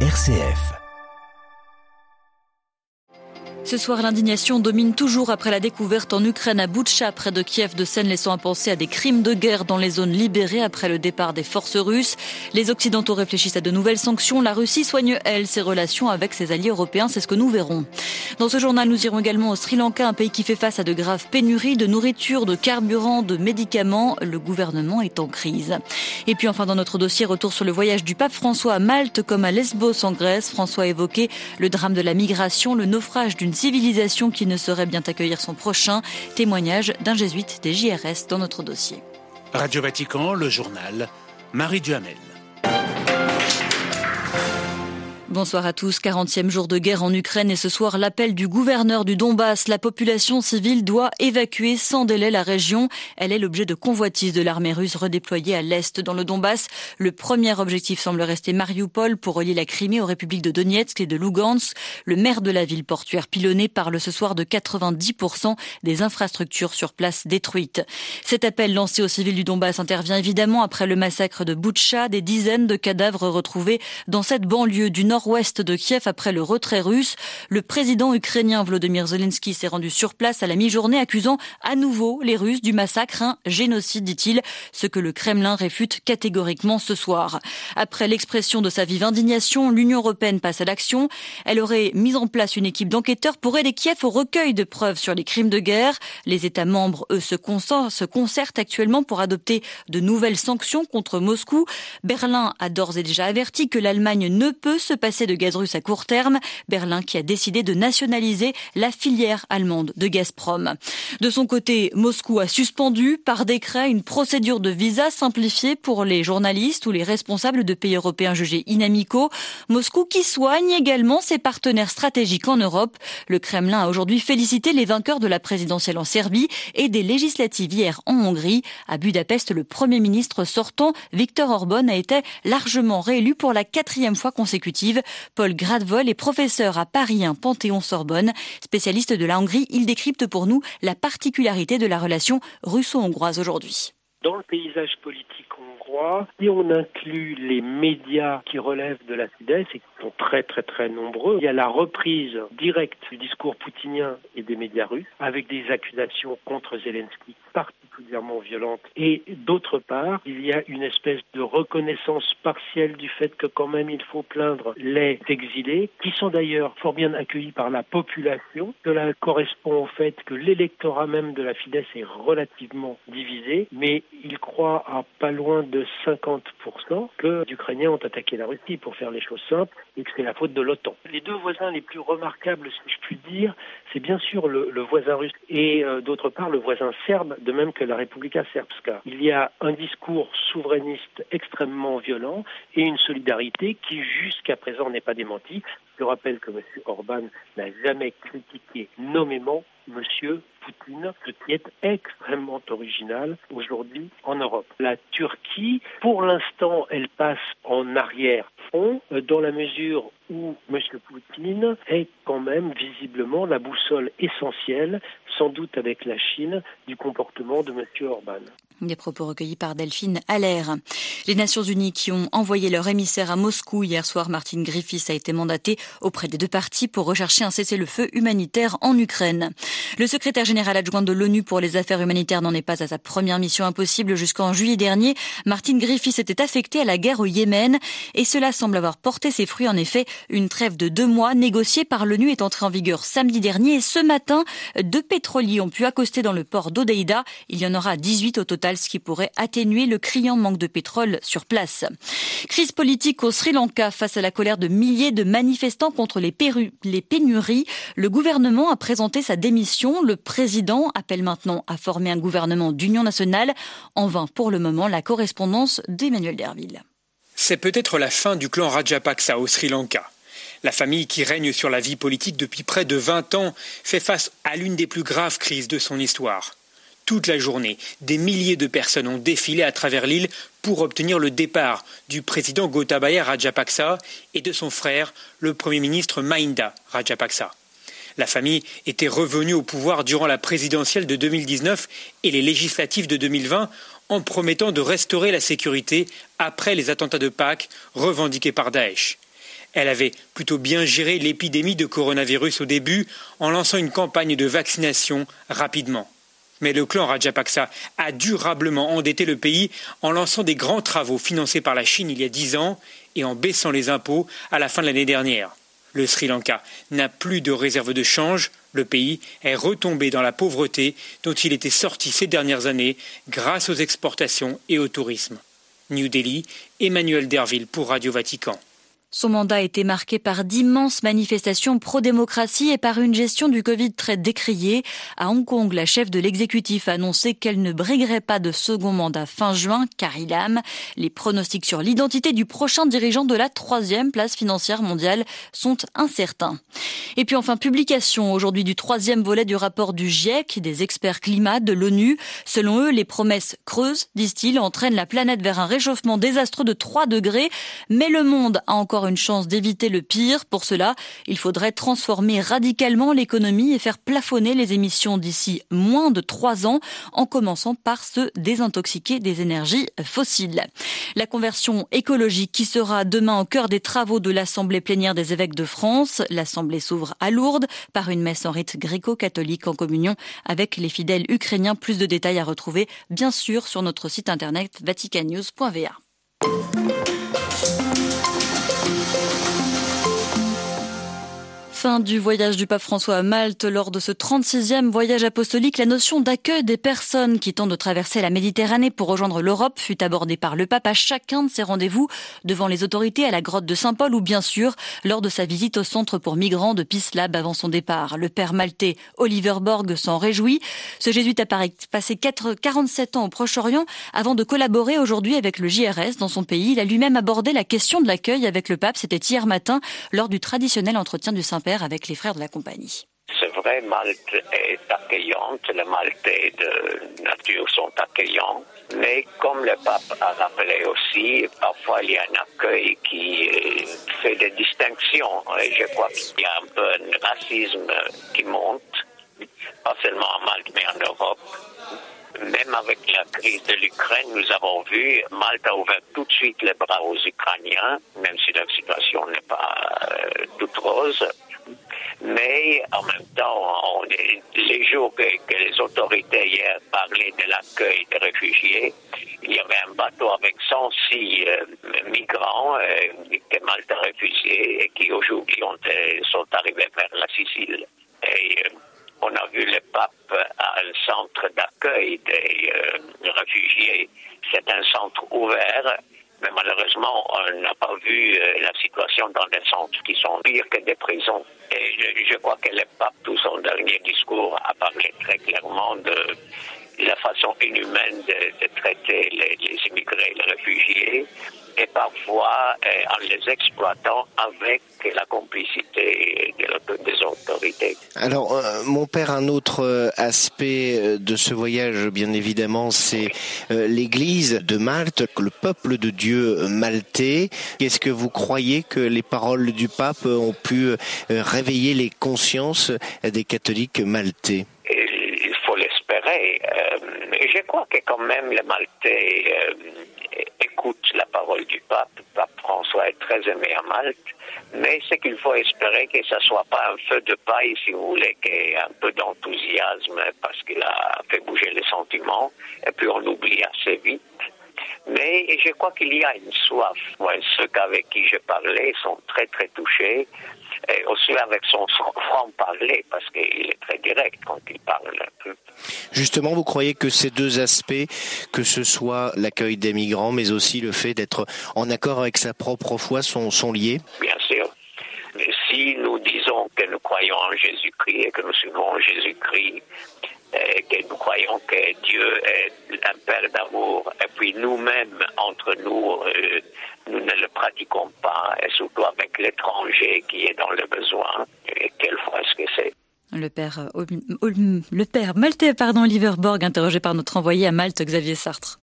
RCF. Ce soir, l'indignation domine toujours après la découverte en Ukraine à Boutcha, près de Kiev, de scènes laissant à penser à des crimes de guerre dans les zones libérées après le départ des forces russes. Les Occidentaux réfléchissent à de nouvelles sanctions. La Russie soigne, elle, ses relations avec ses alliés européens. C'est ce que nous verrons. Dans ce journal, nous irons également au Sri Lanka, un pays qui fait face à de graves pénuries de nourriture, de carburant, de médicaments. Le gouvernement est en crise. Et puis enfin, dans notre dossier, retour sur le voyage du pape François à Malte comme à Lesbos en Grèce. François a le drame de la migration, le naufrage d'une civilisation qui ne saurait bien accueillir son prochain. Témoignage d'un jésuite des JRS dans notre dossier. Radio Vatican, le journal, Marie Duhamel. Bonsoir à tous. 40e jour de guerre en Ukraine et ce soir l'appel du gouverneur du Donbass. La population civile doit évacuer sans délai la région. Elle est l'objet de convoitises de l'armée russe redéployée à l'est dans le Donbass. Le premier objectif semble rester Mariupol pour relier la Crimée aux républiques de Donetsk et de Lugansk. Le maire de la ville portuaire pilonnée parle ce soir de 90% des infrastructures sur place détruites. Cet appel lancé aux civils du Donbass intervient évidemment après le massacre de Boutcha. Des dizaines de cadavres retrouvés dans cette banlieue du nord ouest de Kiev après le retrait russe. Le président ukrainien Volodymyr Zelensky s'est rendu sur place à la mi-journée accusant à nouveau les Russes du massacre, un génocide dit-il, ce que le Kremlin réfute catégoriquement ce soir. Après l'expression de sa vive indignation, l'Union européenne passe à l'action. Elle aurait mis en place une équipe d'enquêteurs pour aider Kiev au recueil de preuves sur les crimes de guerre. Les États membres, eux, se, concertent actuellement pour adopter de nouvelles sanctions contre Moscou. Berlin a d'ores et déjà averti que l'Allemagne ne peut se passer de gaz russe à court terme. Berlin qui a décidé de nationaliser la filière allemande de Gazprom. De son côté, Moscou a suspendu par décret une procédure de visa simplifiée pour les journalistes ou les responsables de pays européens jugés inamicaux. Moscou qui soigne également ses partenaires stratégiques en Europe. Le Kremlin a aujourd'hui félicité les vainqueurs de la présidentielle en Serbie et des législatives hier en Hongrie. À Budapest, le premier ministre sortant, Viktor Orban, a été largement réélu pour la quatrième fois consécutive. Paul Gradvol est professeur à Paris 1 Panthéon-Sorbonne. Spécialiste de la Hongrie, il décrypte pour nous la particularité de la relation russo-hongroise aujourd'hui. Dans le paysage politique hongrois, si on inclut les médias qui relèvent de la Fidesz et qui sont très très très nombreux, il y a la reprise directe du discours poutinien et des médias russes avec des accusations contre Zelensky particulièrement violente. Et d'autre part, il y a une espèce de reconnaissance partielle du fait que quand même il faut plaindre les exilés, qui sont d'ailleurs fort bien accueillis par la population. Cela correspond au fait que l'électorat même de la Fidesz est relativement divisé, mais il croit à pas loin de 50% que les Ukrainiens ont attaqué la Russie pour faire les choses simples et que c'est la faute de l'OTAN. Les deux voisins les plus remarquables, si je puis dire, c'est bien sûr le, voisin russe et euh, d'autre part le voisin serbe, de même que la République Srpska. Il y a un discours souverainiste extrêmement violent et une solidarité qui jusqu'à présent n'est pas démentie. Je rappelle que M. Orban n'a jamais critiqué nommément M. Poutine, qui est extrêmement original aujourd'hui en Europe. La Turquie, pour l'instant, elle passe en arrière-fond euh, dans la mesure où M. Poutine est quand même visiblement la boussole essentielle, sans doute avec la Chine, du comportement de M. Orban. Des propos recueillis par Delphine Allaire. Les Nations Unies qui ont envoyé leur émissaire à Moscou hier soir, Martin Griffiths a été mandaté auprès des deux parties pour rechercher un cessez-le-feu humanitaire en Ukraine. Le secrétaire général adjoint de l'ONU pour les affaires humanitaires n'en est pas à sa première mission impossible. Jusqu'en juillet dernier, Martin Griffiths était affecté à la guerre au Yémen et cela semble avoir porté ses fruits. En effet, une trêve de deux mois négociée par l'ONU est entrée en vigueur samedi dernier et ce matin, deux pétroliers ont pu accoster dans le port d'Odeida. Il y en aura 18 au total ce qui pourrait atténuer le criant manque de pétrole sur place. Crise politique au Sri Lanka face à la colère de milliers de manifestants contre les, les pénuries. Le gouvernement a présenté sa démission. Le président appelle maintenant à former un gouvernement d'union nationale. En vain pour le moment la correspondance d'Emmanuel Derville. C'est peut-être la fin du clan Rajapaksa au Sri Lanka. La famille qui règne sur la vie politique depuis près de 20 ans fait face à l'une des plus graves crises de son histoire. Toute la journée, des milliers de personnes ont défilé à travers l'île pour obtenir le départ du président Gotabaya Rajapaksa et de son frère, le Premier ministre Mahinda Rajapaksa. La famille était revenue au pouvoir durant la présidentielle de 2019 et les législatives de 2020 en promettant de restaurer la sécurité après les attentats de Pâques revendiqués par Daesh. Elle avait plutôt bien géré l'épidémie de coronavirus au début en lançant une campagne de vaccination rapidement. Mais le clan Rajapaksa a durablement endetté le pays en lançant des grands travaux financés par la Chine il y a dix ans et en baissant les impôts à la fin de l'année dernière. Le Sri Lanka n'a plus de réserve de change, le pays est retombé dans la pauvreté dont il était sorti ces dernières années grâce aux exportations et au tourisme. New Delhi, Emmanuel Derville pour Radio Vatican. Son mandat a été marqué par d'immenses manifestations pro-démocratie et par une gestion du Covid très décriée. À Hong Kong, la chef de l'exécutif a annoncé qu'elle ne briguerait pas de second mandat fin juin, car il Lam. Les pronostics sur l'identité du prochain dirigeant de la troisième place financière mondiale sont incertains. Et puis enfin, publication aujourd'hui du troisième volet du rapport du GIEC, des experts climat de l'ONU. Selon eux, les promesses creuses, disent-ils, entraînent la planète vers un réchauffement désastreux de 3 degrés, mais le monde a encore une chance d'éviter le pire. Pour cela, il faudrait transformer radicalement l'économie et faire plafonner les émissions d'ici moins de trois ans, en commençant par se désintoxiquer des énergies fossiles. La conversion écologique qui sera demain au cœur des travaux de l'Assemblée plénière des évêques de France. L'Assemblée s'ouvre à Lourdes par une messe en rite gréco-catholique en communion avec les fidèles ukrainiens. Plus de détails à retrouver, bien sûr, sur notre site internet Thank you. Fin du voyage du pape François à Malte. Lors de ce 36e voyage apostolique, la notion d'accueil des personnes qui tentent de traverser la Méditerranée pour rejoindre l'Europe fut abordée par le pape à chacun de ses rendez-vous devant les autorités à la grotte de Saint-Paul ou bien sûr lors de sa visite au centre pour migrants de Pislab avant son départ. Le père maltais Oliver Borg s'en réjouit. Ce jésuite a passé 47 ans au Proche-Orient avant de collaborer aujourd'hui avec le JRS dans son pays. Il a lui-même abordé la question de l'accueil avec le pape. C'était hier matin lors du traditionnel entretien du Avec les frères de la compagnie. C'est vrai, Malte est accueillante, les Maltais de nature sont accueillants, mais comme le pape a rappelé aussi, parfois il y a un accueil qui fait des distinctions. Et je crois qu'il y a un peu un racisme qui monte, pas seulement en Malte, mais en Europe. Même avec la crise de l'Ukraine, nous avons vu Malte a ouvert tout de suite les bras aux Ukrainiens, même si la situation n'est pas euh, toute rose. Mais en même temps, les jours que, les autorités hier parlaient de l'accueil des réfugiés, il y avait un bateau avec 106 euh, migrants euh, que Malte a refusé et qui aujourd'hui euh, sont arrivés vers la Sicile. Et on a vu le pape à un centre d'accueil des réfugiés. C'est un centre ouvert mais malheureusement, on n'a pas vu euh, la situation dans des centres qui sont pires que des prisons. Et je, crois que le pape, tout son dernier discours, a parlé très clairement de la façon inhumaine de, traiter les, les immigrés, les réfugiés, et parfois euh, en les exploitant avec la complicité des autorités. Alors, euh, mon père, un autre euh, aspect de ce voyage, bien évidemment, c'est l'Église de Malte, le peuple de Dieu maltais. Est-ce que vous croyez que les paroles du pape ont pu réveiller les consciences des catholiques maltais? Il faut l'espérer. je crois que quand même les Maltais la parole du pape. Pape François est très aimé à Malte, mais c'est qu'il faut espérer que ne soit pas un feu de paille, si vous voulez, qu'il y ait un peu d'enthousiasme parce qu'il a fait bouger les sentiments, et puis on oublie assez vite. Mais je crois qu'il y a une soif. Moi, ceux avec qui je parlais sont très, très touchés et aussi avec son franc-parler, parce qu'il est très direct quand il parle. Justement, vous croyez que ces deux aspects, que ce soit l'accueil des migrants, mais aussi le fait d'être en accord avec sa propre foi, sont, sont liés? Bien sûr. Mais si nous disons que nous croyons en Jésus-Christ et que nous suivons Jésus-Christ, que nous croyons que Dieu est un Père d'amour, et puis nous-mêmes, entre nous, euh, nous ne le pratiquons pas, et surtout avec l'étranger qui est dans le besoin, et fois est-ce que c'est? Le père, euh, le père Malte, pardon, Oliver Borg, interrogé par notre envoyé à Malte, Xavier Sartre.